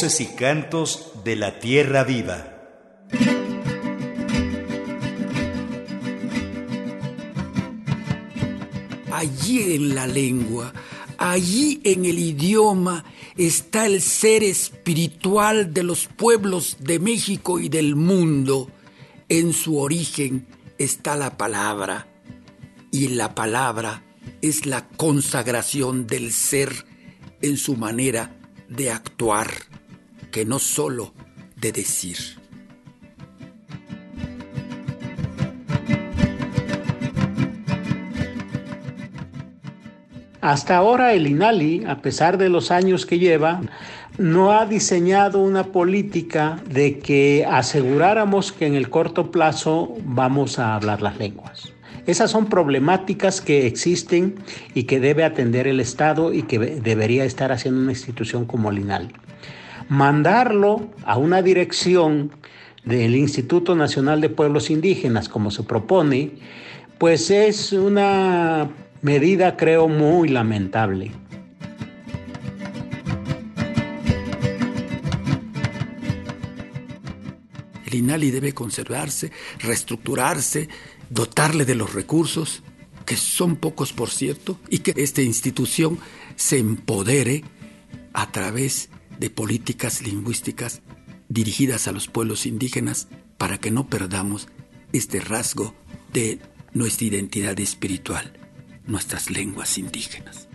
Y cantos de la tierra viva. Allí en la lengua, allí en el idioma está el ser espiritual de los pueblos de México y del mundo. En su origen está la palabra y la palabra es la consagración del ser en su manera de actuar, que no solo de decir. Hasta ahora el INALI, a pesar de los años que lleva, no ha diseñado una política de que aseguráramos que en el corto plazo vamos a hablar las lenguas. Esas son problemáticas que existen y que debe atender el Estado y que debería estar haciendo una institución como el INALI. Mandarlo a una dirección del Instituto Nacional de Pueblos Indígenas, como se propone, pues es una medida, creo, muy lamentable. El INALI debe conservarse, reestructurarse, dotarle de los recursos, que son pocos por cierto, y que esta institución se empodere a través de políticas lingüísticas dirigidas a los pueblos indígenas para que no perdamos este rasgo de nuestra identidad espiritual, nuestras lenguas indígenas.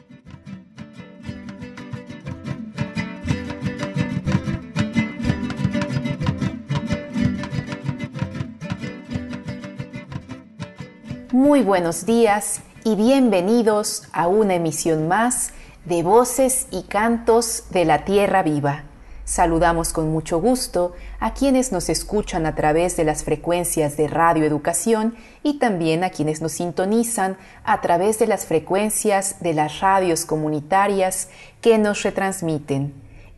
Muy buenos días y bienvenidos a una emisión más de Voces y Cantos de la Tierra Viva. Saludamos con mucho gusto a quienes nos escuchan a través de las frecuencias de Radio Educación y también a quienes nos sintonizan a través de las frecuencias de las radios comunitarias que nos retransmiten.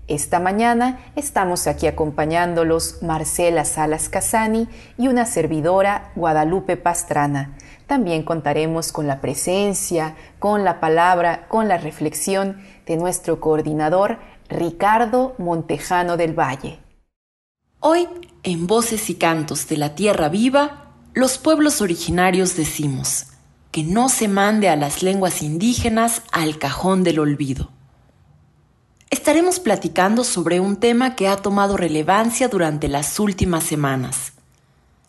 Esta mañana estamos aquí acompañándolos Marcela Salas Casani y una servidora Guadalupe Pastrana. También contaremos con la presencia, con la palabra, con la reflexión de nuestro coordinador Ricardo Montejano del Valle. Hoy, en Voces y Cantos de la Tierra Viva, los pueblos originarios decimos que no se mande a las lenguas indígenas al cajón del olvido. Estaremos platicando sobre un tema que ha tomado relevancia durante las últimas semanas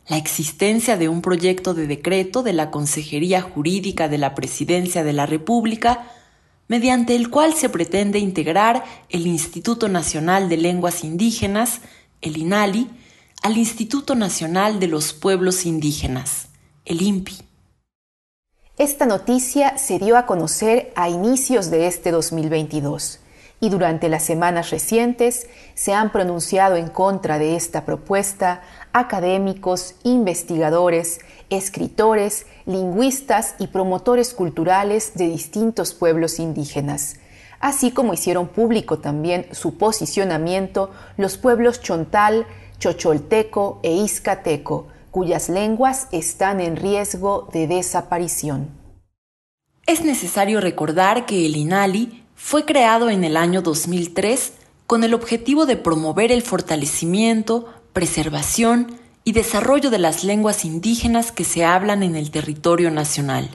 la existencia de un proyecto de decreto de la Consejería Jurídica de la Presidencia de la República, mediante el cual se pretende integrar el Instituto Nacional de Lenguas Indígenas, el INALI, al Instituto Nacional de los Pueblos Indígenas, el INPI. Esta noticia se dio a conocer a inicios de este 2022 y durante las semanas recientes se han pronunciado en contra de esta propuesta académicos, investigadores, escritores, lingüistas y promotores culturales de distintos pueblos indígenas, así como hicieron público también su posicionamiento los pueblos chontal, chocholteco e izcateco, cuyas lenguas están en riesgo de desaparición. Es necesario recordar que el INALI fue creado en el año 2003 con el objetivo de promover el fortalecimiento, preservación y desarrollo de las lenguas indígenas que se hablan en el territorio nacional.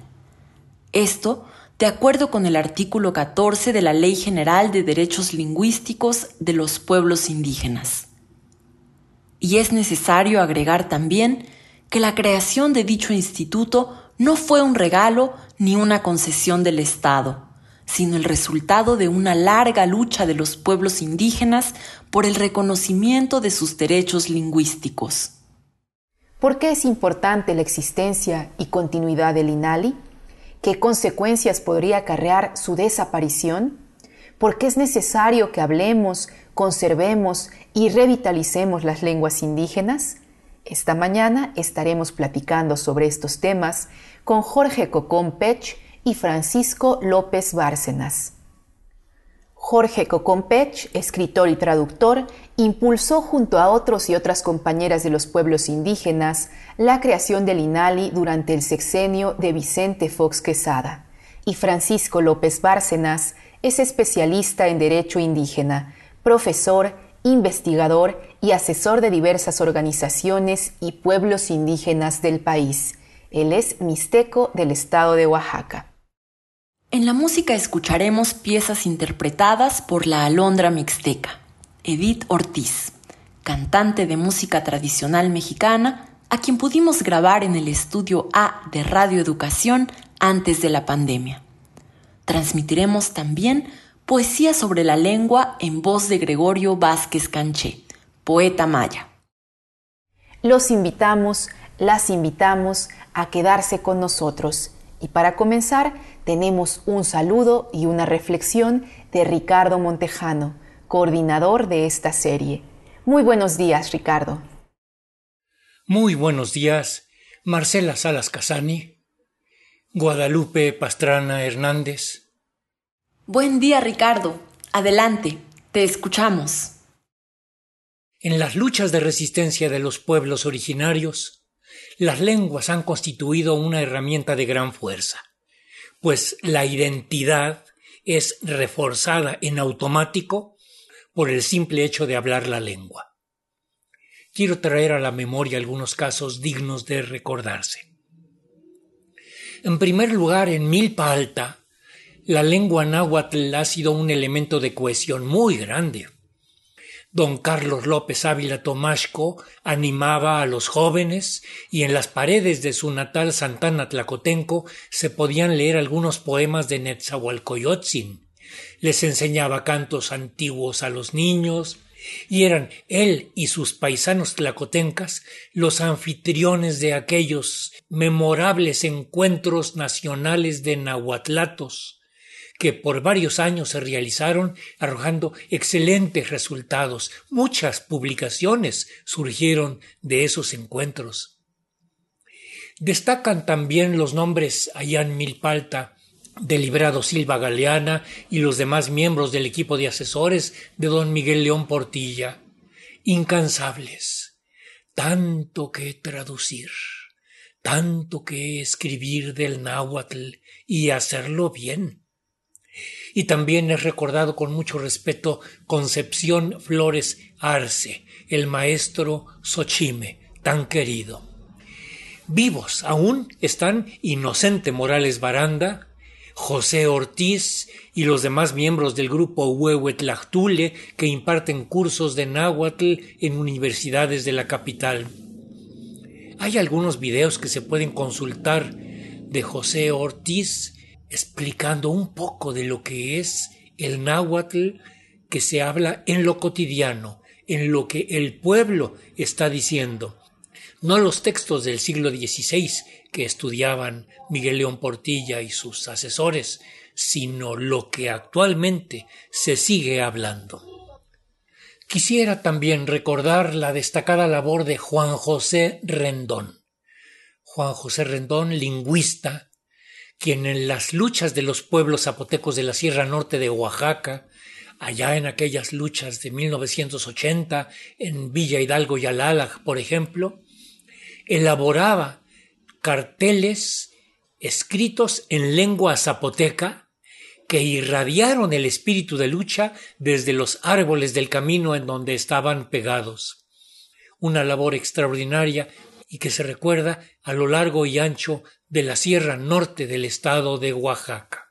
Esto de acuerdo con el artículo 14 de la Ley General de Derechos Lingüísticos de los Pueblos Indígenas. Y es necesario agregar también que la creación de dicho instituto no fue un regalo ni una concesión del Estado, sino el resultado de una larga lucha de los pueblos indígenas por el reconocimiento de sus derechos lingüísticos. ¿Por qué es importante la existencia y continuidad del INALI? ¿Qué consecuencias podría acarrear su desaparición? ¿Por qué es necesario que hablemos, conservemos y revitalicemos las lenguas indígenas? Esta mañana estaremos platicando sobre estos temas con Jorge Cocón Pech, y Francisco López Bárcenas. Jorge Cocompech, escritor y traductor, impulsó junto a otros y otras compañeras de los pueblos indígenas la creación del INALI durante el sexenio de Vicente Fox Quesada. Y Francisco López Bárcenas es especialista en Derecho Indígena, profesor investigador y asesor de diversas organizaciones y pueblos indígenas del país. Él es mixteco del estado de Oaxaca. En la música escucharemos piezas interpretadas por la alondra mixteca, Edith Ortiz, cantante de música tradicional mexicana, a quien pudimos grabar en el estudio A de Radio Educación antes de la pandemia. Transmitiremos también poesía sobre la lengua en voz de Gregorio Vázquez Canché, poeta maya. Los invitamos, las invitamos a quedarse con nosotros. Y para comenzar, tenemos un saludo y una reflexión de Ricardo Montejano, coordinador de esta serie. Muy buenos días, Ricardo. Muy buenos días, Marcela Salas Casani, Guadalupe Pastrana Hernández. Buen día, Ricardo. Adelante, te escuchamos. En las luchas de resistencia de los pueblos originarios, las lenguas han constituido una herramienta de gran fuerza, pues la identidad es reforzada en automático por el simple hecho de hablar la lengua. Quiero traer a la memoria algunos casos dignos de recordarse. En primer lugar, en Milpa Alta, la lengua náhuatl ha sido un elemento de cohesión muy grande. Don Carlos López Ávila Tomashco animaba a los jóvenes y en las paredes de su natal Santana Tlacotenco se podían leer algunos poemas de Netzahualcoyotzin. Les enseñaba cantos antiguos a los niños, y eran él y sus paisanos tlacotencas los anfitriones de aquellos memorables encuentros nacionales de nahuatlatos que por varios años se realizaron arrojando excelentes resultados. Muchas publicaciones surgieron de esos encuentros. Destacan también los nombres Ayán Milpalta, Deliberado Silva Galeana y los demás miembros del equipo de asesores de don Miguel León Portilla, incansables, tanto que traducir, tanto que escribir del náhuatl y hacerlo bien y también es recordado con mucho respeto Concepción Flores Arce, el maestro Xochime, tan querido. Vivos aún están Inocente Morales Baranda, José Ortiz y los demás miembros del grupo Huehuetlactule que imparten cursos de náhuatl en universidades de la capital. Hay algunos videos que se pueden consultar de José Ortiz explicando un poco de lo que es el náhuatl que se habla en lo cotidiano, en lo que el pueblo está diciendo, no los textos del siglo XVI que estudiaban Miguel León Portilla y sus asesores, sino lo que actualmente se sigue hablando. Quisiera también recordar la destacada labor de Juan José Rendón. Juan José Rendón, lingüista, quien en las luchas de los pueblos zapotecos de la Sierra Norte de Oaxaca, allá en aquellas luchas de 1980 en Villa Hidalgo y Alala, por ejemplo, elaboraba carteles escritos en lengua zapoteca que irradiaron el espíritu de lucha desde los árboles del camino en donde estaban pegados. Una labor extraordinaria y que se recuerda a lo largo y ancho de la Sierra Norte del estado de Oaxaca.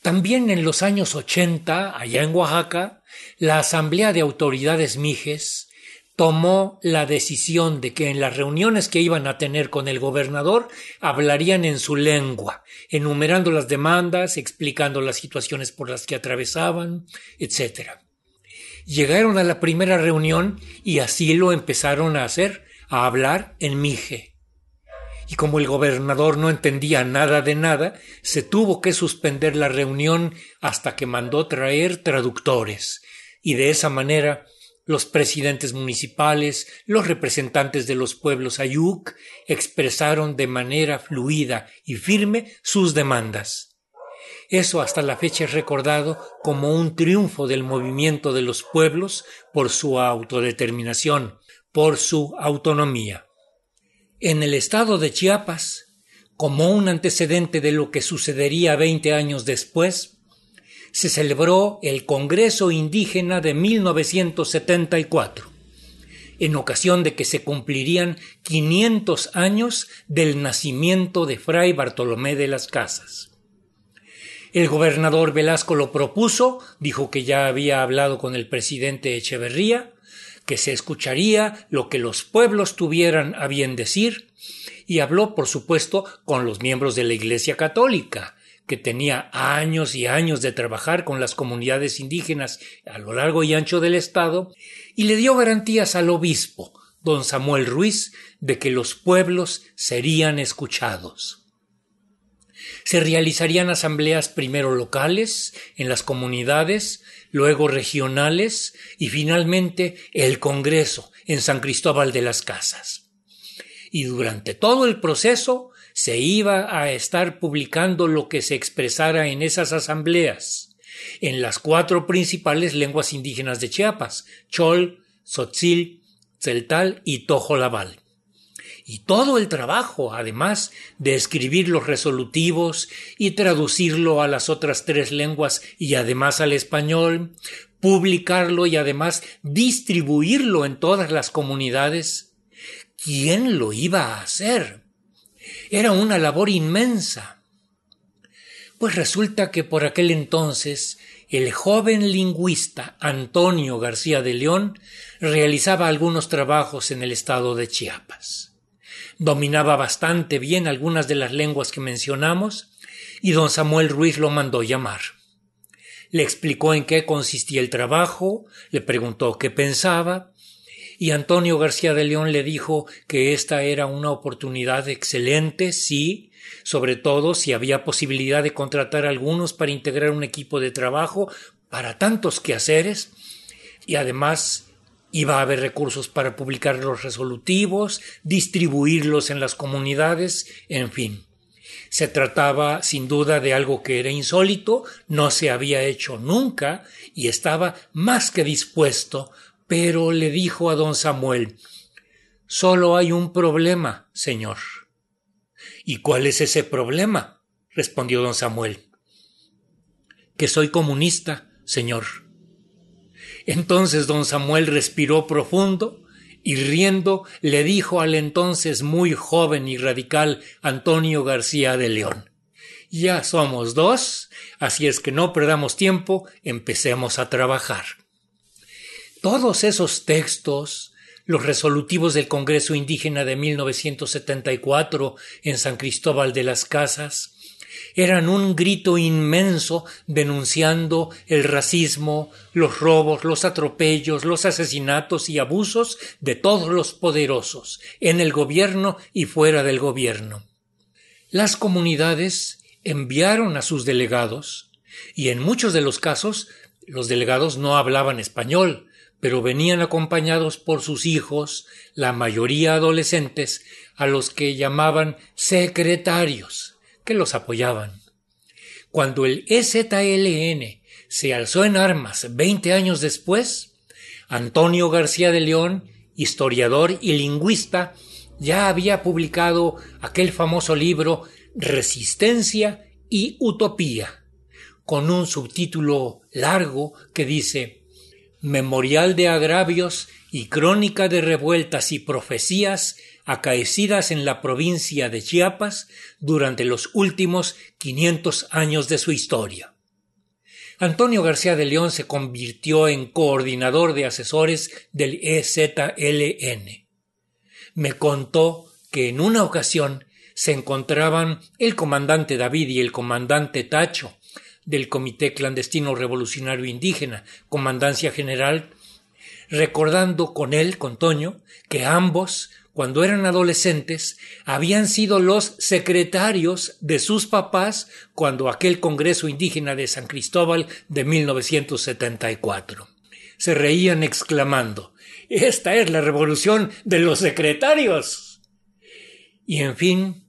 También en los años 80, allá en Oaxaca, la Asamblea de Autoridades Mijes tomó la decisión de que en las reuniones que iban a tener con el gobernador hablarían en su lengua, enumerando las demandas, explicando las situaciones por las que atravesaban, etc. Llegaron a la primera reunión y así lo empezaron a hacer, a hablar en mije y como el gobernador no entendía nada de nada, se tuvo que suspender la reunión hasta que mandó traer traductores, y de esa manera los presidentes municipales, los representantes de los pueblos ayuk, expresaron de manera fluida y firme sus demandas. Eso hasta la fecha es recordado como un triunfo del movimiento de los pueblos por su autodeterminación, por su autonomía. En el estado de Chiapas, como un antecedente de lo que sucedería veinte años después, se celebró el Congreso Indígena de 1974, en ocasión de que se cumplirían 500 años del nacimiento de Fray Bartolomé de las Casas. El gobernador Velasco lo propuso, dijo que ya había hablado con el presidente Echeverría, que se escucharía lo que los pueblos tuvieran a bien decir, y habló, por supuesto, con los miembros de la Iglesia Católica, que tenía años y años de trabajar con las comunidades indígenas a lo largo y ancho del Estado, y le dio garantías al obispo, don Samuel Ruiz, de que los pueblos serían escuchados. Se realizarían asambleas primero locales, en las comunidades, luego regionales y finalmente el Congreso en San Cristóbal de las Casas y durante todo el proceso se iba a estar publicando lo que se expresara en esas asambleas, en las cuatro principales lenguas indígenas de Chiapas, Chol, Tzotzil, Tzeltal y Tojolabal. Y todo el trabajo, además de escribir los resolutivos y traducirlo a las otras tres lenguas y además al español, publicarlo y además distribuirlo en todas las comunidades, ¿Quién lo iba a hacer? Era una labor inmensa. Pues resulta que por aquel entonces el joven lingüista Antonio García de León realizaba algunos trabajos en el estado de Chiapas. Dominaba bastante bien algunas de las lenguas que mencionamos y don Samuel Ruiz lo mandó llamar. Le explicó en qué consistía el trabajo, le preguntó qué pensaba y Antonio García de León le dijo que esta era una oportunidad excelente, sí, sobre todo si había posibilidad de contratar algunos para integrar un equipo de trabajo para tantos quehaceres, y además iba a haber recursos para publicar los resolutivos, distribuirlos en las comunidades, en fin. Se trataba sin duda de algo que era insólito, no se había hecho nunca y estaba más que dispuesto pero le dijo a don Samuel Solo hay un problema, señor. ¿Y cuál es ese problema? respondió don Samuel. Que soy comunista, señor. Entonces don Samuel respiró profundo y riendo le dijo al entonces muy joven y radical Antonio García de León Ya somos dos, así es que no perdamos tiempo, empecemos a trabajar. Todos esos textos, los resolutivos del Congreso Indígena de 1974 en San Cristóbal de las Casas, eran un grito inmenso denunciando el racismo, los robos, los atropellos, los asesinatos y abusos de todos los poderosos, en el gobierno y fuera del gobierno. Las comunidades enviaron a sus delegados, y en muchos de los casos los delegados no hablaban español, pero venían acompañados por sus hijos, la mayoría adolescentes, a los que llamaban secretarios, que los apoyaban. Cuando el EZLN se alzó en armas veinte años después, Antonio García de León, historiador y lingüista, ya había publicado aquel famoso libro Resistencia y Utopía, con un subtítulo largo que dice memorial de agravios y crónica de revueltas y profecías acaecidas en la provincia de Chiapas durante los últimos 500 años de su historia. Antonio García de León se convirtió en coordinador de asesores del EZLN. Me contó que en una ocasión se encontraban el comandante David y el comandante Tacho, del Comité Clandestino Revolucionario Indígena, Comandancia General, recordando con él, con Toño, que ambos, cuando eran adolescentes, habían sido los secretarios de sus papás cuando aquel Congreso Indígena de San Cristóbal de 1974. Se reían exclamando Esta es la revolución de los secretarios. Y en fin,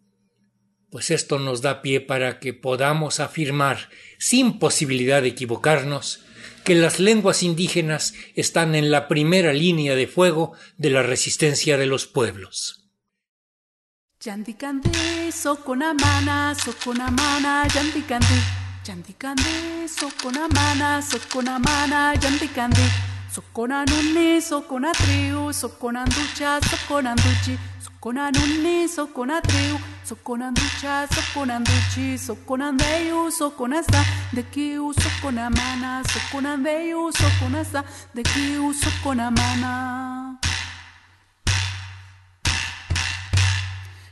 pues esto nos da pie para que podamos afirmar, sin posibilidad de equivocarnos, que las lenguas indígenas están en la primera línea de fuego de la resistencia de los pueblos. Jantikandi sokona mana sokona mana jantikandi sokona nunni sokona triu sokona ducha sokona duchi sokona nunni sokona triu sokona ducha sokona duchi sokona deyu sokona sa de kiu sokona mana sokona deyu sokona sa de kiu sokona mana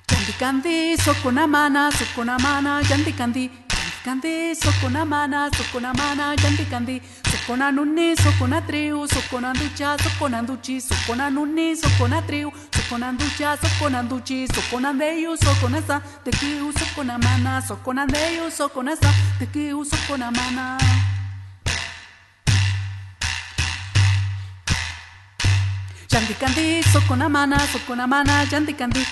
Jantikandi sokona mana sokona mana jantikandi Kandi sokona mana sokona mana janti kandi sokona nunni sokona triu sokona ducha sokona duchi sokona nunni sokona triu sokona ducha sokona duchi sokona deyu sokona sa de kiu sokona mana sokona deyu sokona sa de kiu sokona mana Jantikandi sokona mana sokona mana jantikandi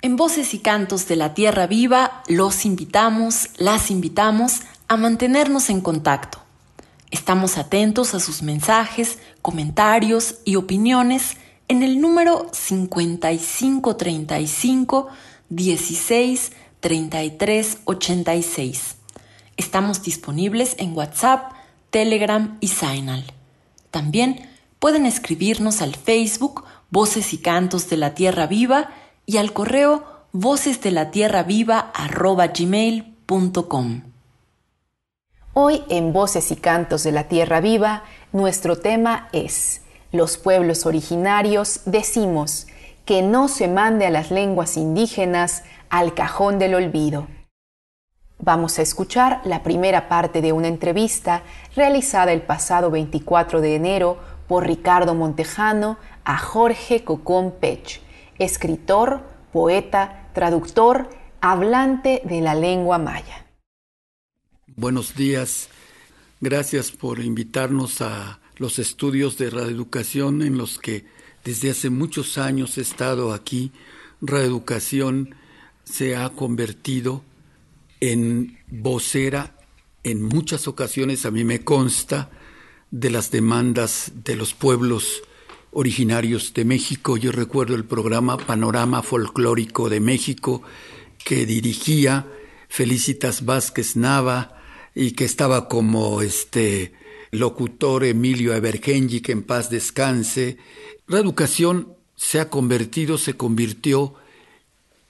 En Voces y Cantos de la Tierra Viva los invitamos, las invitamos a mantenernos en contacto. Estamos atentos a sus mensajes, comentarios y opiniones en el número 5535 16 33 86. Estamos disponibles en WhatsApp, Telegram y Signal. También pueden escribirnos al Facebook Voces y Cantos de la Tierra Viva y al correo vocesdelatierraviva.gmail.com. Hoy en Voces y Cantos de la Tierra Viva, nuestro tema es Los pueblos originarios decimos que no se mande a las lenguas indígenas al cajón del olvido. Vamos a escuchar la primera parte de una entrevista realizada el pasado 24 de enero por Ricardo Montejano a Jorge Cocón Pech, escritor, poeta, traductor, hablante de la lengua maya. Buenos días. Gracias por invitarnos a los estudios de radioeducación en los que desde hace muchos años he estado aquí. Radioeducación se ha convertido en vocera en muchas ocasiones, a mí me consta, de las demandas de los pueblos originarios de México. Yo recuerdo el programa Panorama Folclórico de México que dirigía Felicitas Vázquez Nava, y que estaba como este locutor Emilio Evergenji, que en paz descanse. La educación se ha convertido, se convirtió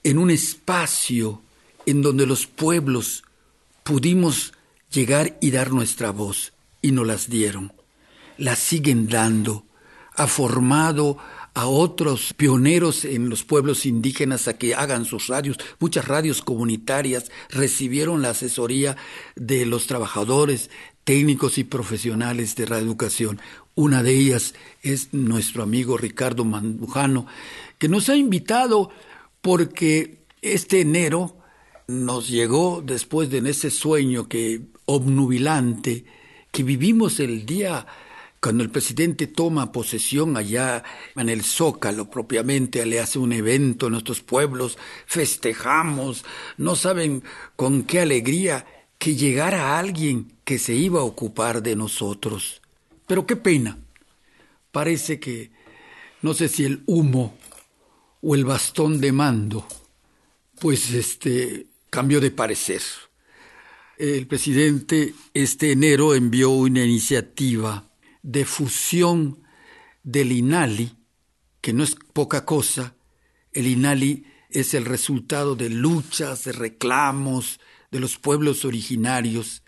en un espacio en donde los pueblos pudimos llegar y dar nuestra voz, y nos las dieron. La siguen dando. Ha formado a otros pioneros en los pueblos indígenas a que hagan sus radios. Muchas radios comunitarias recibieron la asesoría de los trabajadores, técnicos y profesionales de radioeducación. Una de ellas es nuestro amigo Ricardo Mandujano, que nos ha invitado porque este enero nos llegó después de ese sueño que obnubilante que vivimos el día cuando el presidente toma posesión allá en el Zócalo propiamente, le hace un evento en nuestros pueblos, festejamos, no saben con qué alegría que llegara alguien que se iba a ocupar de nosotros. Pero qué pena. Parece que no sé si el humo o el bastón de mando, pues este cambió de parecer. El presidente este enero envió una iniciativa de fusión del INALI, que no es poca cosa, el INALI es el resultado de luchas, de reclamos de los pueblos originarios,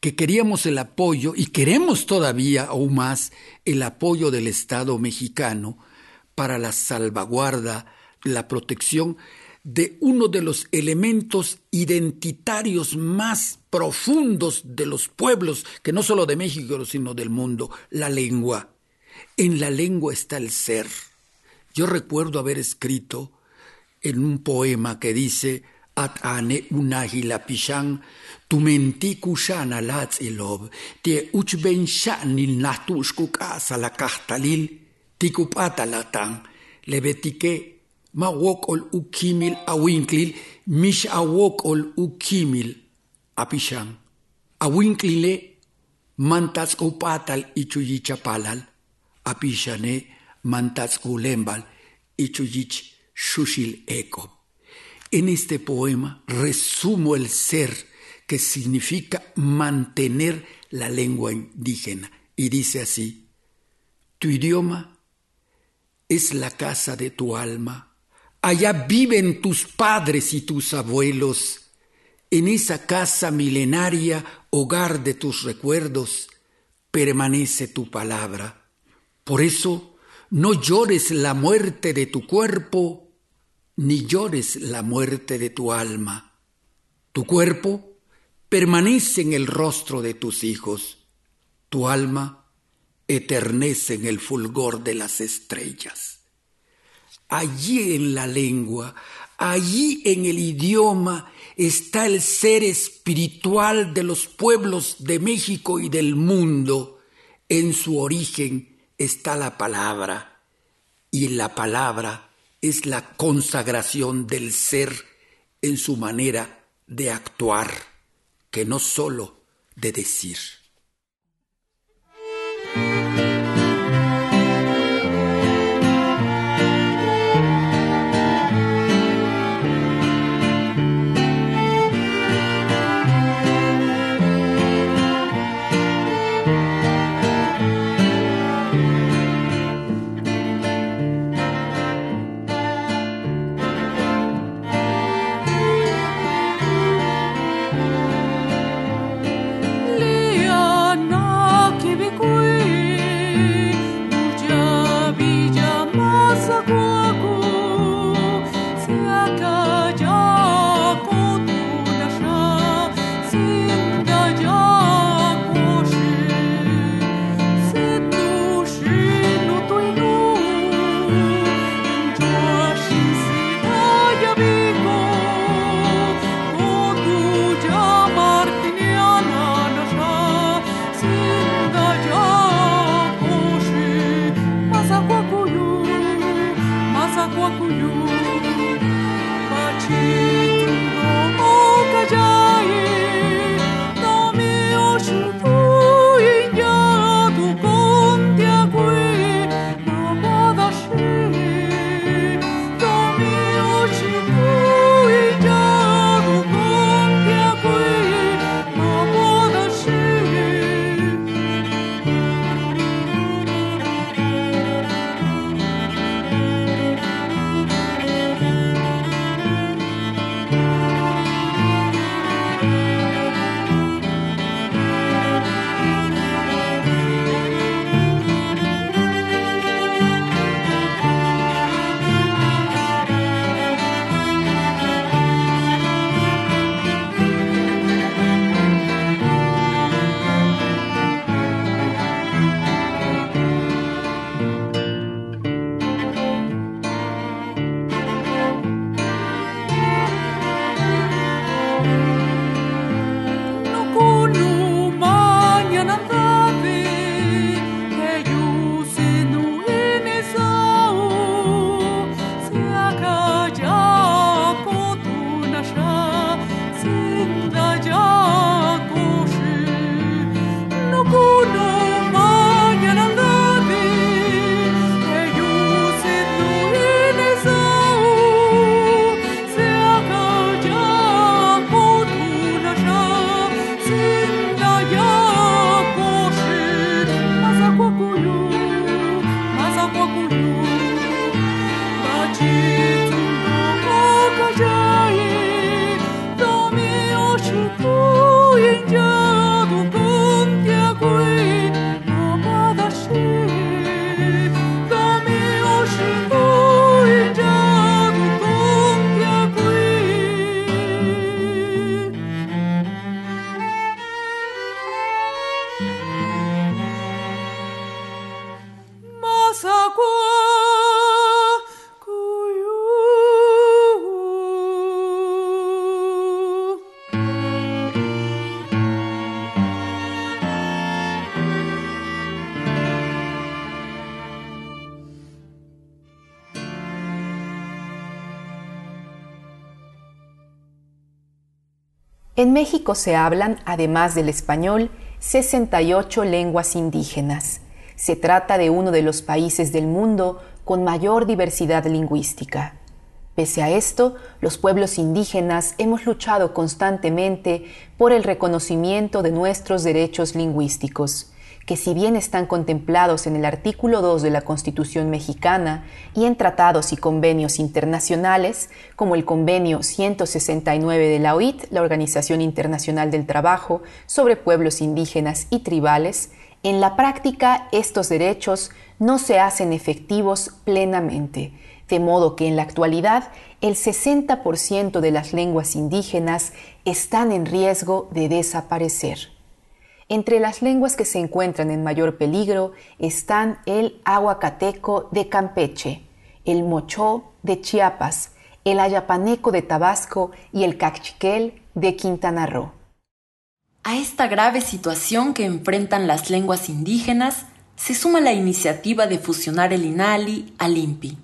que queríamos el apoyo y queremos todavía aún más el apoyo del Estado mexicano para la salvaguarda, la protección de uno de los elementos identitarios más profundos de los pueblos, que no solo de México, sino del mundo, la lengua. En la lengua está el ser. Yo recuerdo haber escrito en un poema que dice At ane pishan, tu menti kushana latz ilob, tie uchben shanil natushkuk asa la kahtalil, tikupata latang, lebetike ma wokol ukimil awinklil, mish awokol ukimil apishan. Awinklile mantas upatal ichuyichapalal, apishane mantas ulembal ichuyich shushil eko. En este poema resumo el ser que significa mantener la lengua indígena y dice así, tu idioma es la casa de tu alma, allá viven tus padres y tus abuelos, en esa casa milenaria, hogar de tus recuerdos, permanece tu palabra. Por eso, no llores la muerte de tu cuerpo, ni llores la muerte de tu alma. Tu cuerpo permanece en el rostro de tus hijos, tu alma eternece en el fulgor de las estrellas. Allí en la lengua, allí en el idioma está el ser espiritual de los pueblos de México y del mundo. En su origen está la palabra y la palabra es la consagración del ser en su manera de actuar, que no sólo de decir. En México se hablan, además del español, 68 lenguas indígenas. Se trata de uno de los países del mundo con mayor diversidad lingüística. Pese a esto, los pueblos indígenas hemos luchado constantemente por el reconocimiento de nuestros derechos lingüísticos que si bien están contemplados en el artículo 2 de la Constitución mexicana y en tratados y convenios internacionales, como el Convenio 169 de la OIT, la Organización Internacional del Trabajo, sobre pueblos indígenas y tribales, en la práctica estos derechos no se hacen efectivos plenamente, de modo que en la actualidad el 60% de las lenguas indígenas están en riesgo de desaparecer. Entre las lenguas que se encuentran en mayor peligro están el aguacateco de Campeche, el mochó de Chiapas, el ayapaneco de Tabasco y el cachiquel de Quintana Roo. A esta grave situación que enfrentan las lenguas indígenas se suma la iniciativa de fusionar el INALI al INPI,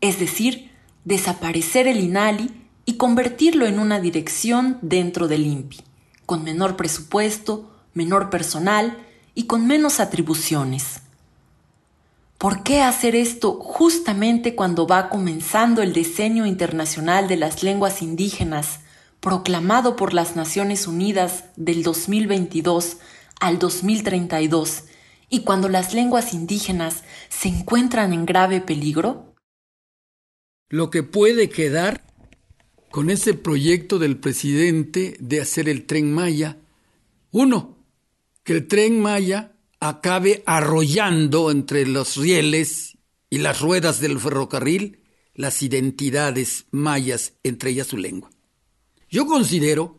es decir, desaparecer el INALI y convertirlo en una dirección dentro del INPI, con menor presupuesto, menor personal y con menos atribuciones. ¿Por qué hacer esto justamente cuando va comenzando el diseño internacional de las lenguas indígenas, proclamado por las Naciones Unidas del 2022 al 2032, y cuando las lenguas indígenas se encuentran en grave peligro? Lo que puede quedar con ese proyecto del presidente de hacer el tren Maya, uno, que el tren Maya acabe arrollando entre los rieles y las ruedas del ferrocarril las identidades mayas, entre ellas su lengua. Yo considero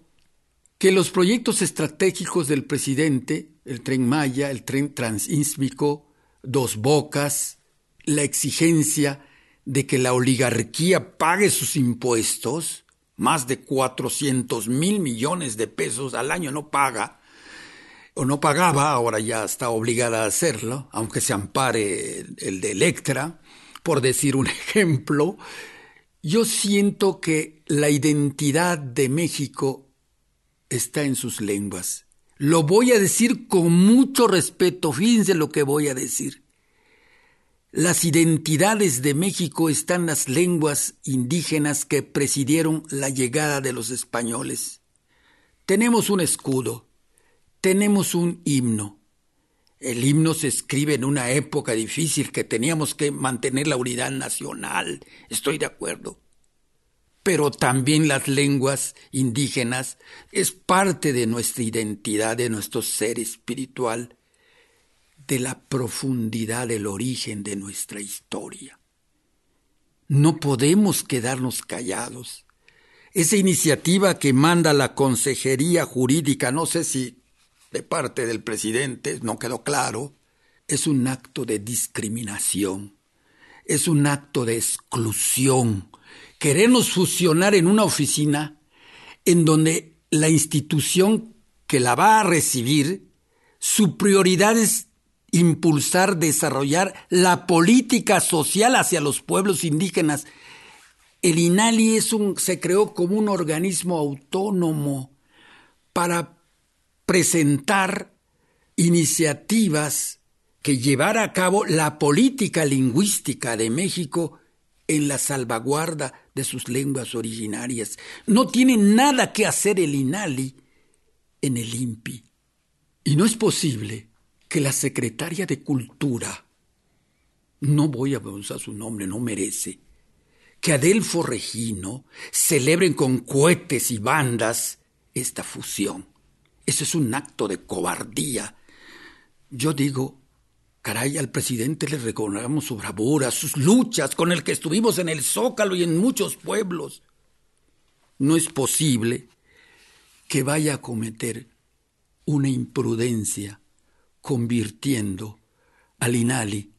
que los proyectos estratégicos del presidente, el tren Maya, el tren transísmico, Dos Bocas, la exigencia de que la oligarquía pague sus impuestos, más de 400 mil millones de pesos al año no paga, o no pagaba, ahora ya está obligada a hacerlo, aunque se ampare el de Electra, por decir un ejemplo, yo siento que la identidad de México está en sus lenguas. Lo voy a decir con mucho respeto, fíjense lo que voy a decir. Las identidades de México están las lenguas indígenas que presidieron la llegada de los españoles. Tenemos un escudo, tenemos un himno. El himno se escribe en una época difícil que teníamos que mantener la unidad nacional, estoy de acuerdo. Pero también las lenguas indígenas es parte de nuestra identidad, de nuestro ser espiritual, de la profundidad del origen de nuestra historia. No podemos quedarnos callados. Esa iniciativa que manda la Consejería Jurídica, no sé si de parte del presidente, no quedó claro, es un acto de discriminación, es un acto de exclusión. Queremos fusionar en una oficina en donde la institución que la va a recibir, su prioridad es impulsar, desarrollar la política social hacia los pueblos indígenas. El INALI es un, se creó como un organismo autónomo para presentar iniciativas que llevara a cabo la política lingüística de México en la salvaguarda de sus lenguas originarias. No tiene nada que hacer el INALI en el INPI. Y no es posible que la secretaria de Cultura, no voy a usar su nombre, no merece, que Adelfo Regino celebren con cohetes y bandas esta fusión. Ese es un acto de cobardía. Yo digo, caray, al presidente le recordamos su bravura, sus luchas con el que estuvimos en el Zócalo y en muchos pueblos. No es posible que vaya a cometer una imprudencia convirtiendo al Inali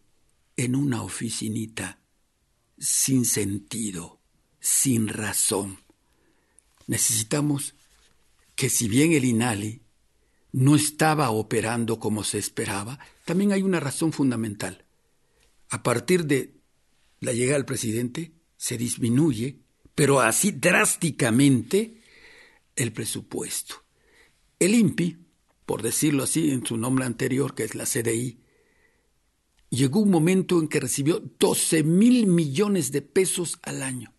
en una oficinita sin sentido, sin razón. Necesitamos que si bien el INALI no estaba operando como se esperaba, también hay una razón fundamental. A partir de la llegada del presidente se disminuye, pero así drásticamente, el presupuesto. El INPI, por decirlo así en su nombre anterior, que es la CDI, llegó un momento en que recibió 12 mil millones de pesos al año.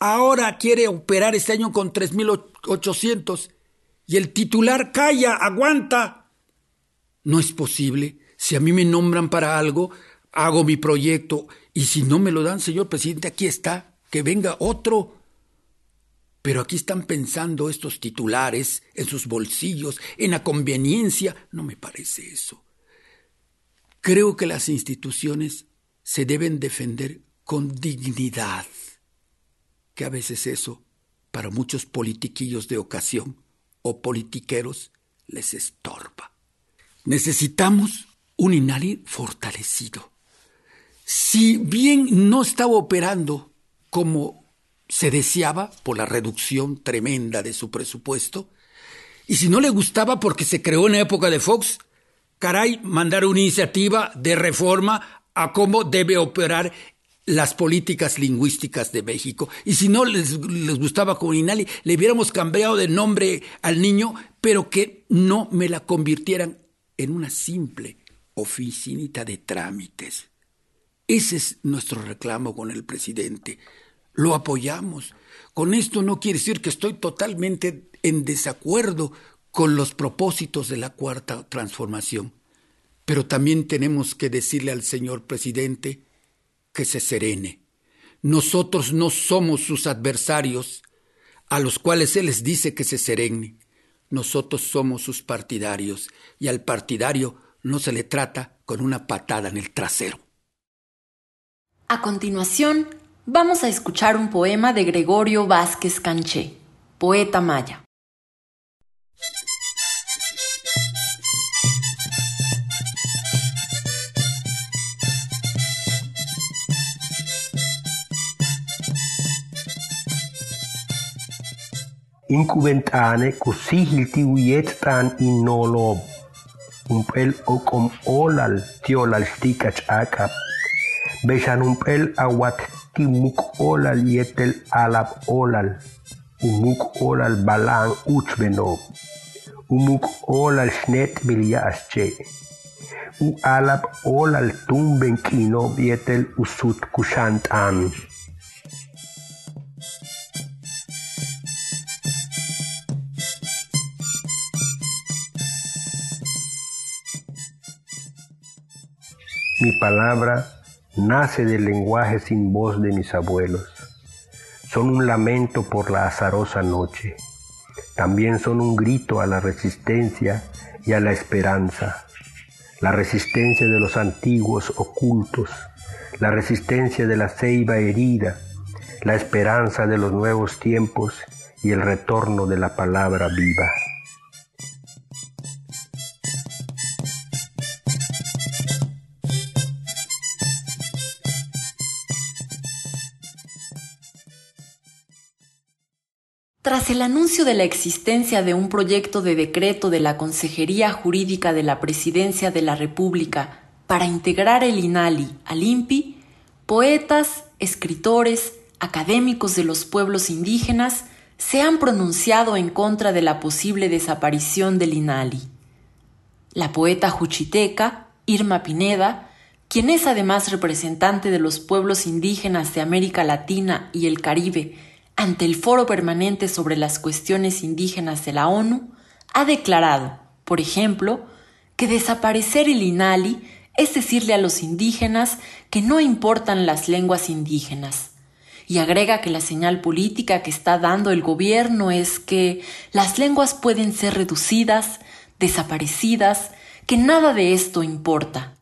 Ahora quiere operar este año con 3.800 y el titular calla, aguanta. No es posible. Si a mí me nombran para algo, hago mi proyecto y si no me lo dan, señor presidente, aquí está, que venga otro. Pero aquí están pensando estos titulares en sus bolsillos, en la conveniencia. No me parece eso. Creo que las instituciones se deben defender con dignidad, que a veces eso, para muchos politiquillos de ocasión o politiqueros, les estorba. Necesitamos un INALI fortalecido. Si bien no estaba operando como se deseaba por la reducción tremenda de su presupuesto, y si no le gustaba porque se creó en la época de Fox, caray, mandar una iniciativa de reforma a cómo debe operar las políticas lingüísticas de México. Y si no les, les gustaba con Inali, le hubiéramos cambiado de nombre al niño, pero que no me la convirtieran en una simple oficinita de trámites. Ese es nuestro reclamo con el presidente. Lo apoyamos. Con esto no quiere decir que estoy totalmente en desacuerdo con los propósitos de la cuarta transformación. Pero también tenemos que decirle al señor presidente que se serene. Nosotros no somos sus adversarios, a los cuales él les dice que se serene. Nosotros somos sus partidarios, y al partidario no se le trata con una patada en el trasero. A continuación, vamos a escuchar un poema de Gregorio Vázquez Canché, poeta maya. Incubentane kusihilti uyettan innolob umpel okom olal tiolal stikach akap beshan umpel awat timuk olal yetel alab olal. Umuk olal balang uchbeno umuk olal shnet milyasche u alab olal tumben kino yetel usut kushantan Mi palabra nace del lenguaje sin voz de mis abuelos. Son un lamento por la azarosa noche. También son un grito a la resistencia y a la esperanza. La resistencia de los antiguos ocultos, la resistencia de la ceiba herida, la esperanza de los nuevos tiempos y el retorno de la palabra viva. El anuncio de la existencia de un proyecto de decreto de la Consejería Jurídica de la Presidencia de la República para integrar el INALI al INPI, poetas, escritores, académicos de los pueblos indígenas se han pronunciado en contra de la posible desaparición del INALI. La poeta juchiteca, Irma Pineda, quien es además representante de los pueblos indígenas de América Latina y el Caribe ante el Foro Permanente sobre las Cuestiones Indígenas de la ONU, ha declarado, por ejemplo, que desaparecer el INALI es decirle a los indígenas que no importan las lenguas indígenas. Y agrega que la señal política que está dando el gobierno es que las lenguas pueden ser reducidas, desaparecidas, que nada de esto importa.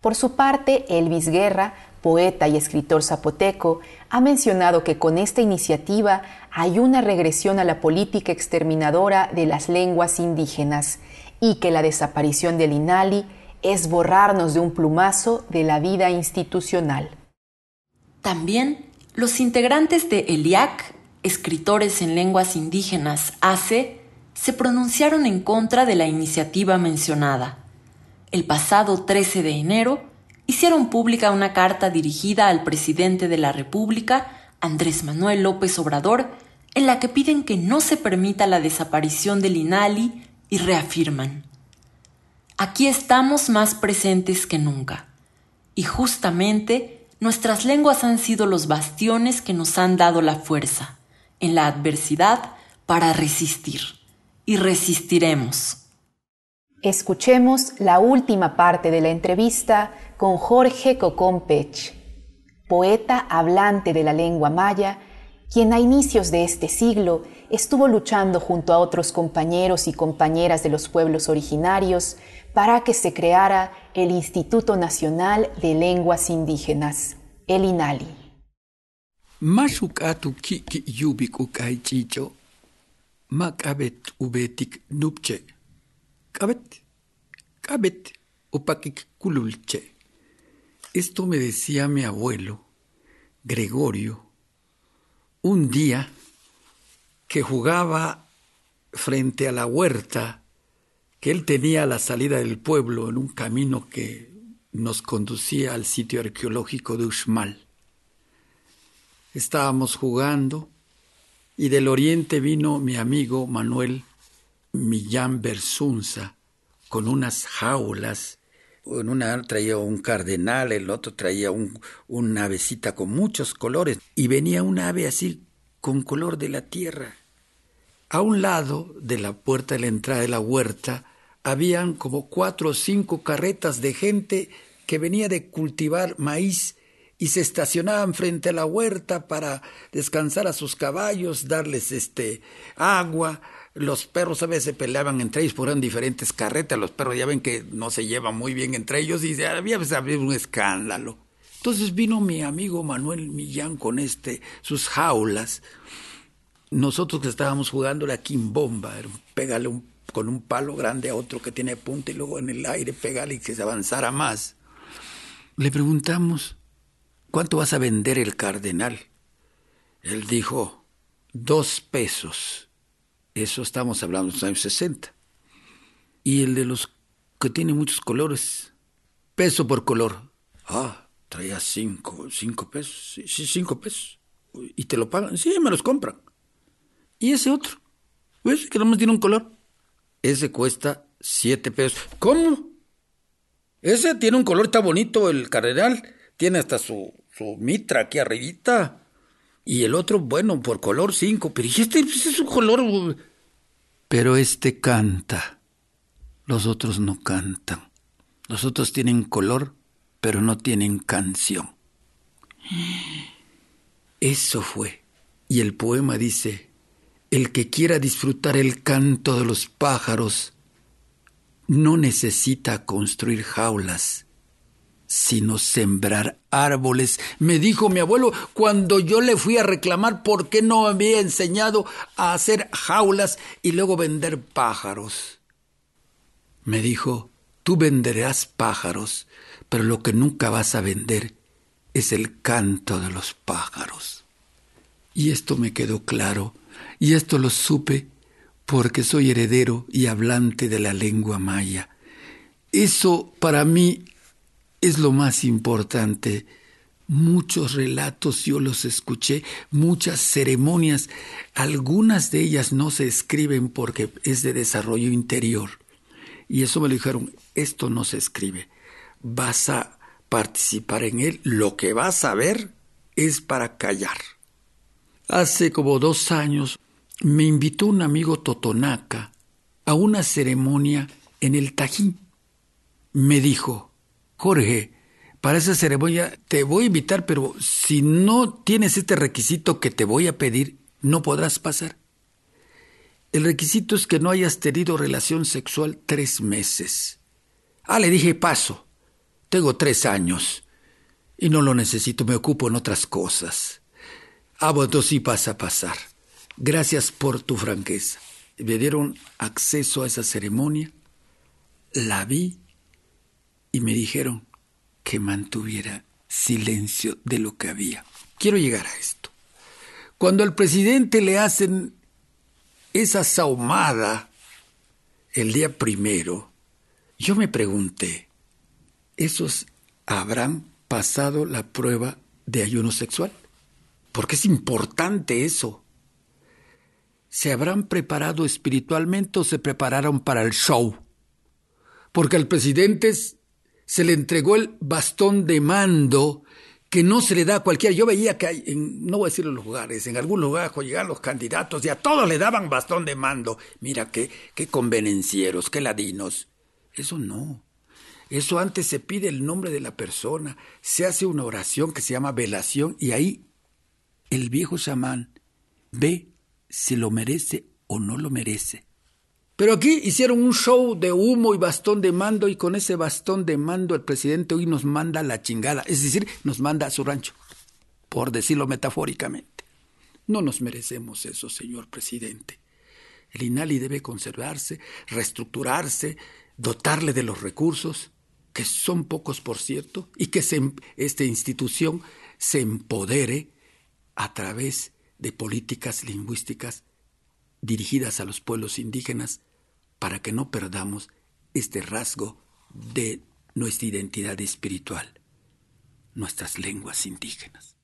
Por su parte, Elvis Guerra poeta y escritor zapoteco, ha mencionado que con esta iniciativa hay una regresión a la política exterminadora de las lenguas indígenas y que la desaparición del INALI es borrarnos de un plumazo de la vida institucional. También los integrantes de ELIAC, escritores en lenguas indígenas ACE, se pronunciaron en contra de la iniciativa mencionada. El pasado 13 de enero, hicieron pública una carta dirigida al presidente de la República, Andrés Manuel López Obrador, en la que piden que no se permita la desaparición del INALI y reafirman, aquí estamos más presentes que nunca, y justamente nuestras lenguas han sido los bastiones que nos han dado la fuerza, en la adversidad, para resistir, y resistiremos. Escuchemos la última parte de la entrevista con Jorge Cocón Pech, poeta hablante de la lengua maya, quien a inicios de este siglo estuvo luchando junto a otros compañeros y compañeras de los pueblos originarios para que se creara el Instituto Nacional de Lenguas Indígenas, el INALI. Mashukatu kiki ubetik kabet upakik kululche. Esto me decía mi abuelo, Gregorio, un día que jugaba frente a la huerta que él tenía a la salida del pueblo en un camino que nos conducía al sitio arqueológico de Uxmal. Estábamos jugando y del oriente vino mi amigo Manuel Millán Bersunza con unas jaulas. En una traía un cardenal, el otro traía un, una avecita con muchos colores y venía un ave así con color de la tierra. A un lado de la puerta de la entrada de la huerta habían como cuatro o cinco carretas de gente que venía de cultivar maíz y se estacionaban frente a la huerta para descansar a sus caballos, darles este agua. Los perros a veces peleaban entre ellos, eran diferentes carretas. Los perros ya ven que no se llevan muy bien entre ellos y había, había un escándalo. Entonces vino mi amigo Manuel Millán con este, sus jaulas. Nosotros que estábamos jugando la quimbomba, pégale un, con un palo grande a otro que tiene punta y luego en el aire pégale y que se avanzara más. Le preguntamos, ¿cuánto vas a vender el cardenal? Él dijo, dos pesos. Eso estamos hablando de los años 60. Y el de los que tiene muchos colores, peso por color. Ah, traía cinco, cinco pesos, sí, cinco pesos. ¿Y te lo pagan? Sí, me los compran. ¿Y ese otro? ¿Ves que nomás tiene un color? Ese cuesta siete pesos. ¿Cómo? Ese tiene un color, está bonito el cardenal. Tiene hasta su, su mitra aquí arribita. Y el otro, bueno, por color cinco. Pero este pues, es un color... Pero este canta. Los otros no cantan. Los otros tienen color pero no tienen canción. Eso fue. Y el poema dice, el que quiera disfrutar el canto de los pájaros no necesita construir jaulas, sino sembrar árboles. Me dijo mi abuelo cuando yo le fui a reclamar por qué no había enseñado a hacer jaulas y luego vender pájaros. Me dijo, tú venderás pájaros, pero lo que nunca vas a vender es el canto de los pájaros. Y esto me quedó claro, y esto lo supe porque soy heredero y hablante de la lengua maya. Eso para mí es lo más importante. Muchos relatos yo los escuché, muchas ceremonias, algunas de ellas no se escriben porque es de desarrollo interior. Y eso me lo dijeron, esto no se escribe vas a participar en él, lo que vas a ver es para callar. Hace como dos años me invitó un amigo totonaca a una ceremonia en el Tajín. Me dijo, Jorge, para esa ceremonia te voy a invitar, pero si no tienes este requisito que te voy a pedir, no podrás pasar. El requisito es que no hayas tenido relación sexual tres meses. Ah, le dije, paso. Tengo tres años y no lo necesito, me ocupo en otras cosas. Ah, bueno, sí pasa a pasar. Gracias por tu franqueza. Me dieron acceso a esa ceremonia, la vi y me dijeron que mantuviera silencio de lo que había. Quiero llegar a esto. Cuando al presidente le hacen esa saumada el día primero, yo me pregunté, esos habrán pasado la prueba de ayuno sexual. Porque es importante eso. ¿Se habrán preparado espiritualmente o se prepararon para el show? Porque al presidente se le entregó el bastón de mando que no se le da a cualquiera. Yo veía que hay, en, no voy a decir los lugares, en algún lugar llegan los candidatos y a todos le daban bastón de mando. Mira qué, qué convenencieros, qué ladinos. Eso no. Eso antes se pide el nombre de la persona, se hace una oración que se llama velación y ahí el viejo chamán ve si lo merece o no lo merece. Pero aquí hicieron un show de humo y bastón de mando y con ese bastón de mando el presidente hoy nos manda la chingada, es decir, nos manda a su rancho, por decirlo metafóricamente. No nos merecemos eso, señor presidente. El INALI debe conservarse, reestructurarse, dotarle de los recursos, que son pocos por cierto, y que esta institución se empodere a través de políticas lingüísticas dirigidas a los pueblos indígenas para que no perdamos este rasgo de nuestra identidad espiritual, nuestras lenguas indígenas.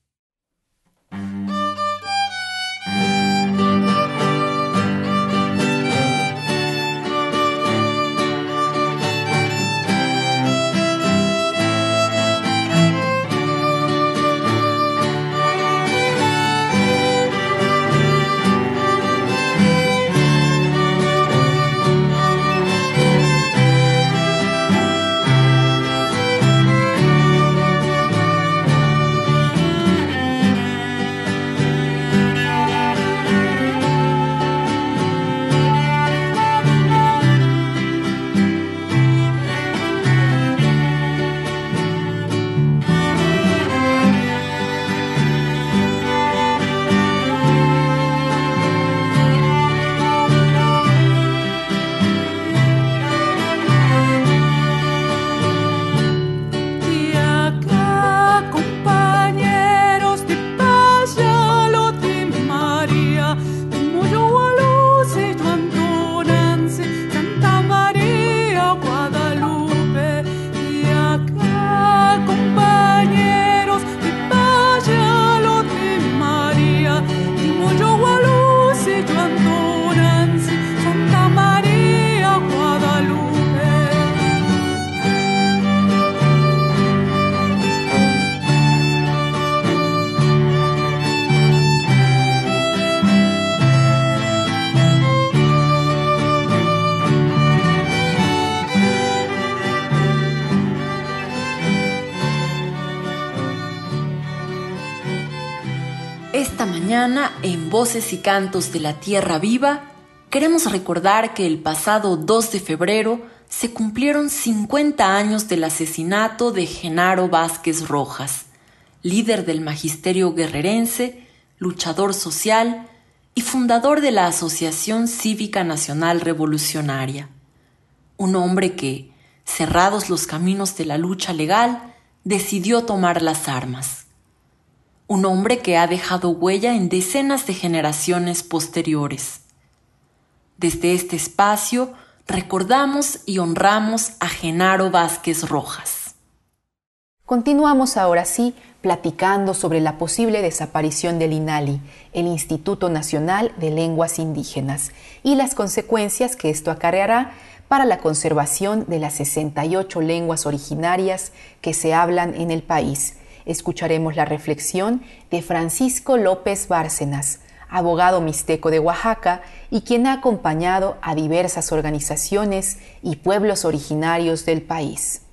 Voces y Cantos de la Tierra Viva, queremos recordar que el pasado 2 de febrero se cumplieron 50 años del asesinato de Genaro Vázquez Rojas, líder del magisterio guerrerense, luchador social y fundador de la Asociación Cívica Nacional Revolucionaria. Un hombre que, cerrados los caminos de la lucha legal, decidió tomar las armas un hombre que ha dejado huella en decenas de generaciones posteriores. Desde este espacio recordamos y honramos a Genaro Vázquez Rojas. Continuamos ahora sí platicando sobre la posible desaparición del INALI, el Instituto Nacional de Lenguas Indígenas, y las consecuencias que esto acarreará para la conservación de las 68 lenguas originarias que se hablan en el país escucharemos la reflexión de Francisco López Bárcenas, abogado mixteco de Oaxaca y quien ha acompañado a diversas organizaciones y pueblos originarios del país.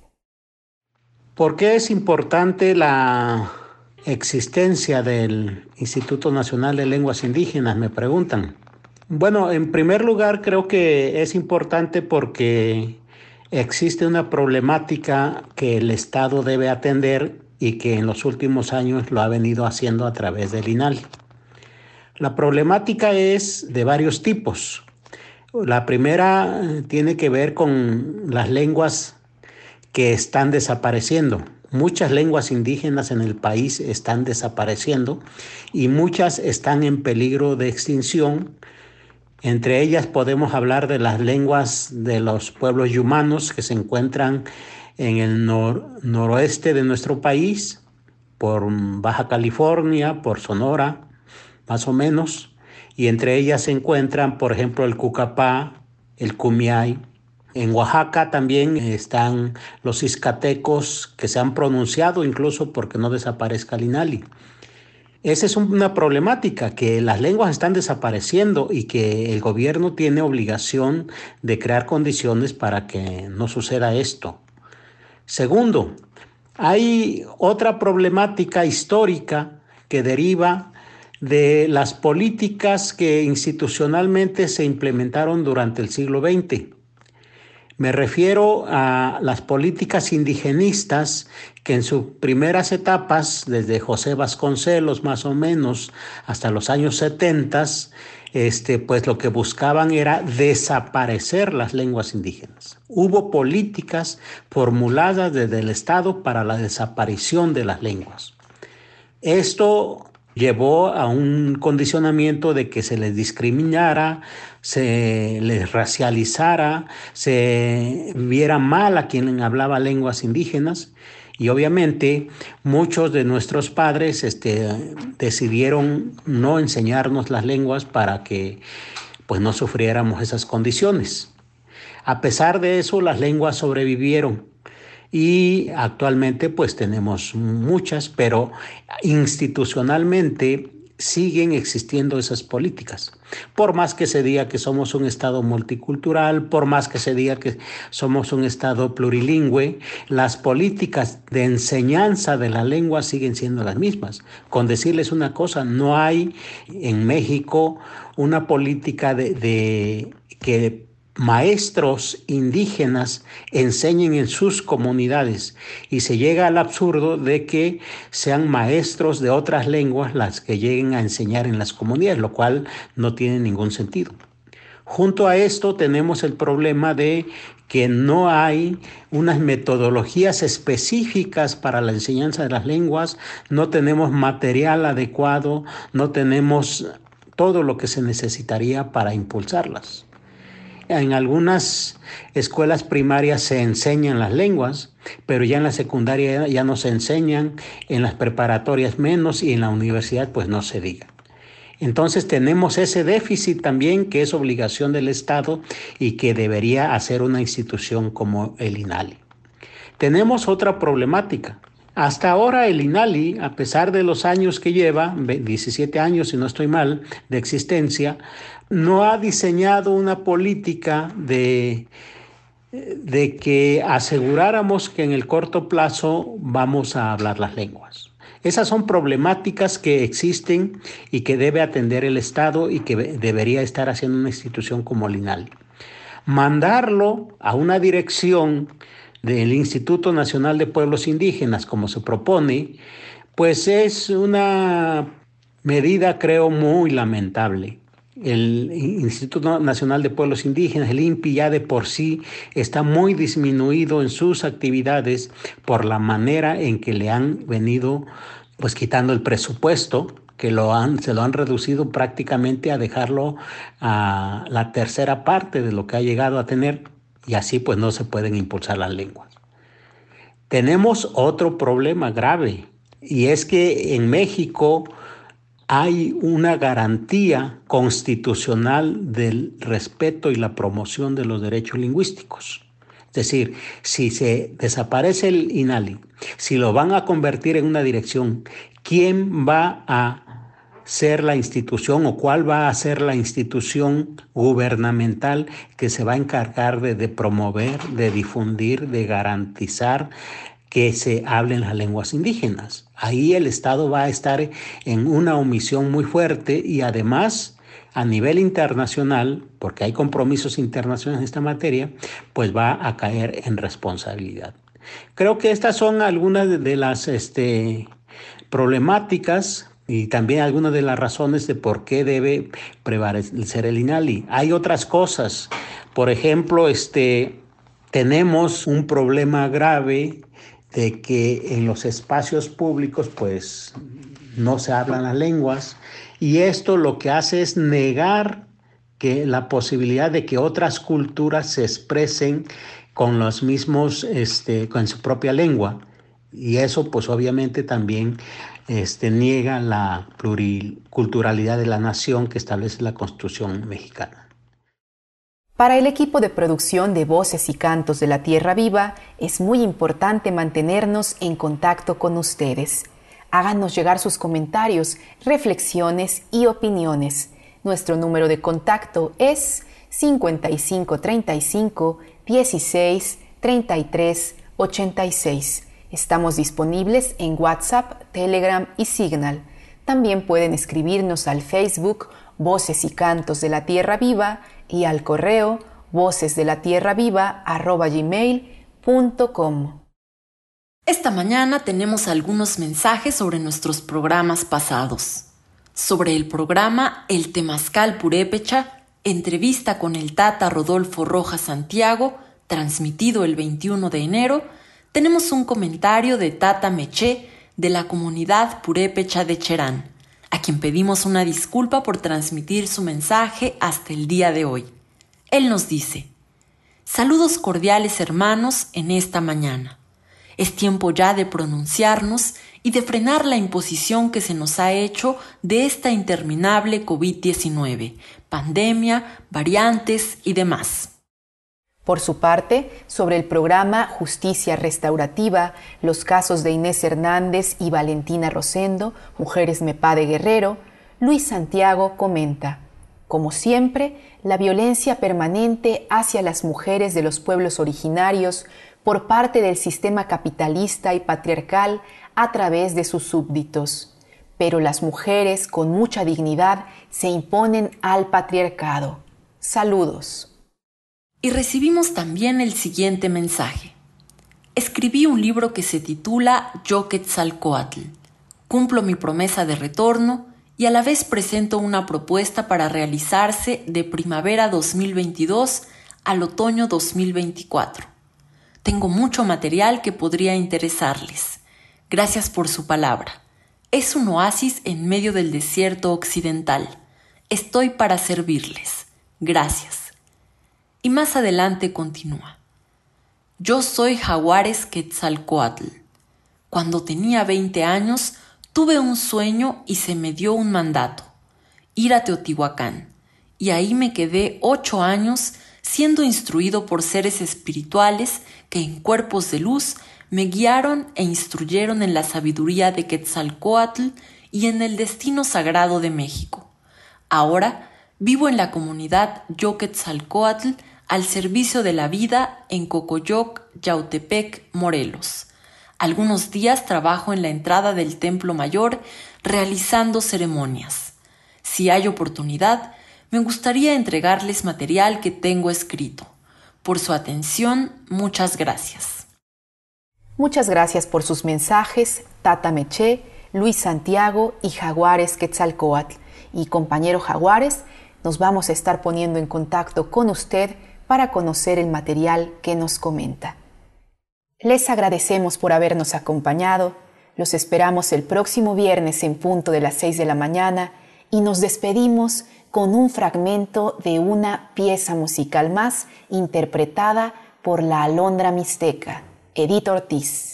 ¿Por qué es importante la existencia del Instituto Nacional de Lenguas Indígenas? Me preguntan. Bueno, en primer lugar creo que es importante porque existe una problemática que el Estado debe atender y que en los últimos años lo ha venido haciendo a través del INAL. La problemática es de varios tipos. La primera eh, tiene que ver con las lenguas que están desapareciendo. Muchas lenguas indígenas en el país están desapareciendo y muchas están en peligro de extinción. Entre ellas podemos hablar de las lenguas de los pueblos yumanos que se encuentran en el noroeste de nuestro país, por Baja California, por Sonora, más o menos, y entre ellas se encuentran, por ejemplo, el cucapá, el cumiay. En Oaxaca también están los iscatecos que se han pronunciado incluso porque no desaparezca el inali. Esa es una problemática, que las lenguas están desapareciendo y que el gobierno tiene obligación de crear condiciones para que no suceda esto. Segundo, hay otra problemática histórica que deriva de las políticas que institucionalmente se implementaron durante el siglo XX. Me refiero a las políticas indigenistas que en sus primeras etapas, desde José Vasconcelos más o menos hasta los años 70, este, pues lo que buscaban era desaparecer las lenguas indígenas. Hubo políticas formuladas desde el Estado para la desaparición de las lenguas. Esto llevó a un condicionamiento de que se les discriminara, se les racializara, se viera mal a quien hablaba lenguas indígenas. Y obviamente muchos de nuestros padres este, decidieron no enseñarnos las lenguas para que pues no sufriéramos esas condiciones. A pesar de eso, las lenguas sobrevivieron y actualmente pues tenemos muchas, pero institucionalmente siguen existiendo esas políticas. Por más que se diga que somos un Estado multicultural, por más que se diga que somos un Estado plurilingüe, las políticas de enseñanza de la lengua siguen siendo las mismas. Con decirles una cosa, no hay en México una política de, que maestros indígenas enseñen en sus comunidades y se llega al absurdo de que sean maestros de otras lenguas las que lleguen a enseñar en las comunidades, lo cual no tiene ningún sentido. Junto a esto tenemos el problema de que no hay unas metodologías específicas para la enseñanza de las lenguas, no tenemos material adecuado, no tenemos todo lo que se necesitaría para impulsarlas. En algunas escuelas primarias se enseñan las lenguas, pero ya en la secundaria ya no se enseñan, en las preparatorias menos y en la universidad pues no se diga. Entonces tenemos ese déficit también que es obligación del Estado y que debería hacer una institución como el INALI. Tenemos otra problemática. Hasta ahora el INALI, a pesar de los años que lleva, 17 años si no estoy mal, de existencia, no ha diseñado una política de, de que aseguráramos que en el corto plazo vamos a hablar las lenguas. Esas son problemáticas que existen y que debe atender el Estado y que debería estar haciendo una institución como el INALI. Mandarlo a una dirección del Instituto Nacional de Pueblos Indígenas, como se propone, pues es una medida, creo, muy lamentable. El Instituto Nacional de Pueblos Indígenas, el INPI, ya de por sí está muy disminuido en sus actividades por la manera en que le han venido pues quitando el presupuesto que lo han, se lo han reducido prácticamente a dejarlo a la tercera parte de lo que ha llegado a tener y así pues no se pueden impulsar las lenguas. Tenemos otro problema grave y es que en México hay una garantía constitucional del respeto y la promoción de los derechos lingüísticos. Es decir, si se desaparece el INALI, si lo van a convertir en una dirección, ¿quién va a ser la institución o cuál va a ser la institución gubernamental que se va a encargar de, promover, de difundir, de garantizar que se hablen las lenguas indígenas. Ahí el Estado va a estar en una omisión muy fuerte y además a nivel internacional, porque hay compromisos internacionales en esta materia, pues va a caer en responsabilidad. Creo que estas son algunas de las este, problemáticas y también algunas de las razones de por qué debe prevalecer el INALI. Hay otras cosas. Por ejemplo, este, tenemos un problema grave de que en los espacios públicos pues no se hablan las lenguas y esto lo que hace es negar que la posibilidad de que otras culturas se expresen con los mismos, este, con su propia lengua. Y eso pues obviamente también este, niega la pluriculturalidad de la nación que establece la Constitución mexicana. Para el equipo de producción de Voces y Cantos de la Tierra Viva es muy importante mantenernos en contacto con ustedes. Háganos llegar sus comentarios, reflexiones y opiniones. Nuestro número de contacto es 5535 16 33 86. Estamos disponibles en WhatsApp, Telegram y Signal. También pueden escribirnos al Facebook Voces y Cantos de la Tierra Viva y al correo voces de la tierra viva esta mañana tenemos algunos mensajes sobre nuestros programas pasados. Sobre el programa El Temazcal Purépecha, entrevista con el Tata Rodolfo Rojas Santiago, transmitido el 21 de enero, tenemos un comentario de Tata Meché de la comunidad Purépecha de Cherán, a quien pedimos una disculpa por transmitir su mensaje hasta el día de hoy. Él nos dice, Saludos cordiales hermanos en esta mañana. Es tiempo ya de pronunciarnos y de frenar la imposición que se nos ha hecho de esta interminable COVID-19, pandemia, variantes y demás. Por su parte, sobre el programa Justicia Restaurativa, los casos de Inés Hernández y Valentina Rosendo, mujeres MEPA de Guerrero, Luis Santiago comenta, como siempre, la violencia permanente hacia las mujeres de los pueblos originarios por parte del sistema capitalista y patriarcal a través de sus súbditos. Pero las mujeres con mucha dignidad se imponen al patriarcado. Saludos. Y recibimos también el siguiente mensaje. Escribí un libro que se titula Yo Quetzalcoatl. Cumplo mi promesa de retorno y a la vez presento una propuesta para realizarse de primavera 2022 al otoño 2024. Tengo mucho material que podría interesarles. Gracias por su palabra. Es un oasis en medio del desierto occidental. Estoy para servirles. Gracias. Y más adelante continúa. Yo soy Jaguares Quetzalcoatl. Cuando tenía 20 años, tuve un sueño y se me dio un mandato. Ir a Teotihuacán. Y ahí me quedé ocho años siendo instruido por seres espirituales que en cuerpos de luz me guiaron e instruyeron en la sabiduría de Quetzalcoatl y en el destino sagrado de México. Ahora vivo en la comunidad Yo Quetzalcoatl al servicio de la vida en Cocoyoc, Yautepec, Morelos. Algunos días trabajo en la entrada del Templo Mayor realizando ceremonias. Si hay oportunidad, me gustaría entregarles material que tengo escrito. Por su atención, muchas gracias. Muchas gracias por sus mensajes, Tata Meché, Luis Santiago y Jaguares Quetzalcoatl. Y compañero Jaguares, nos vamos a estar poniendo en contacto con usted para conocer el material que nos comenta. Les agradecemos por habernos acompañado. Los esperamos el próximo viernes en punto de las 6 de la mañana y nos despedimos con un fragmento de una pieza musical más interpretada por la Alondra Mixteca, Edith Ortiz.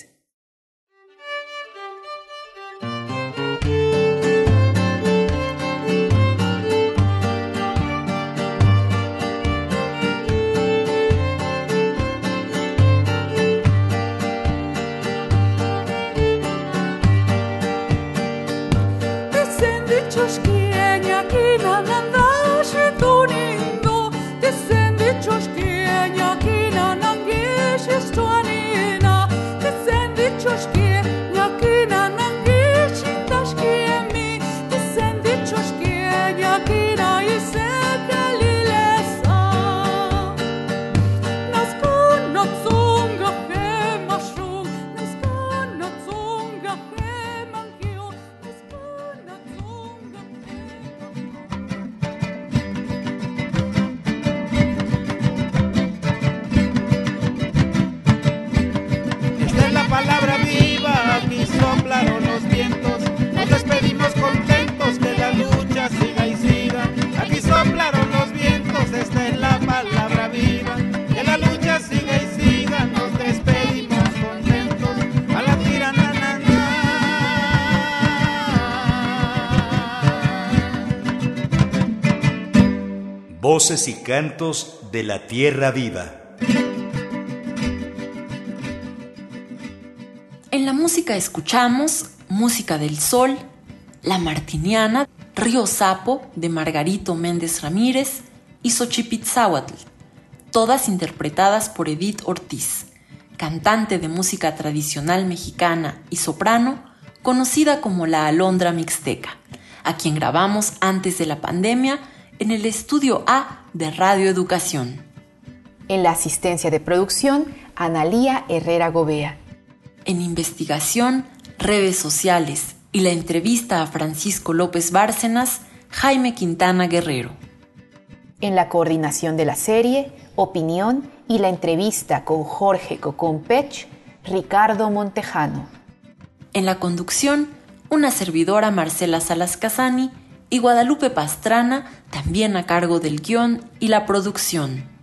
Y cantos de la tierra viva. En la música escuchamos Música del Sol, La Martiniana, Río Sapo de Margarito Méndez Ramírez y Xochipitzahuatl, todas interpretadas por Edith Ortiz, cantante de música tradicional mexicana y soprano, conocida como la Alondra Mixteca, a quien grabamos antes de la pandemia en el estudio A de Radio Educación. En la asistencia de producción, Analía Herrera Gobea. En investigación, redes sociales y la entrevista a Francisco López Bárcenas, Jaime Quintana Guerrero. En la coordinación de la serie, opinión y la entrevista con Jorge Cocompech, Ricardo Montejano. En la conducción, una servidora Marcela Salas Casani y Guadalupe Pastrana, también a cargo del guion y la producción.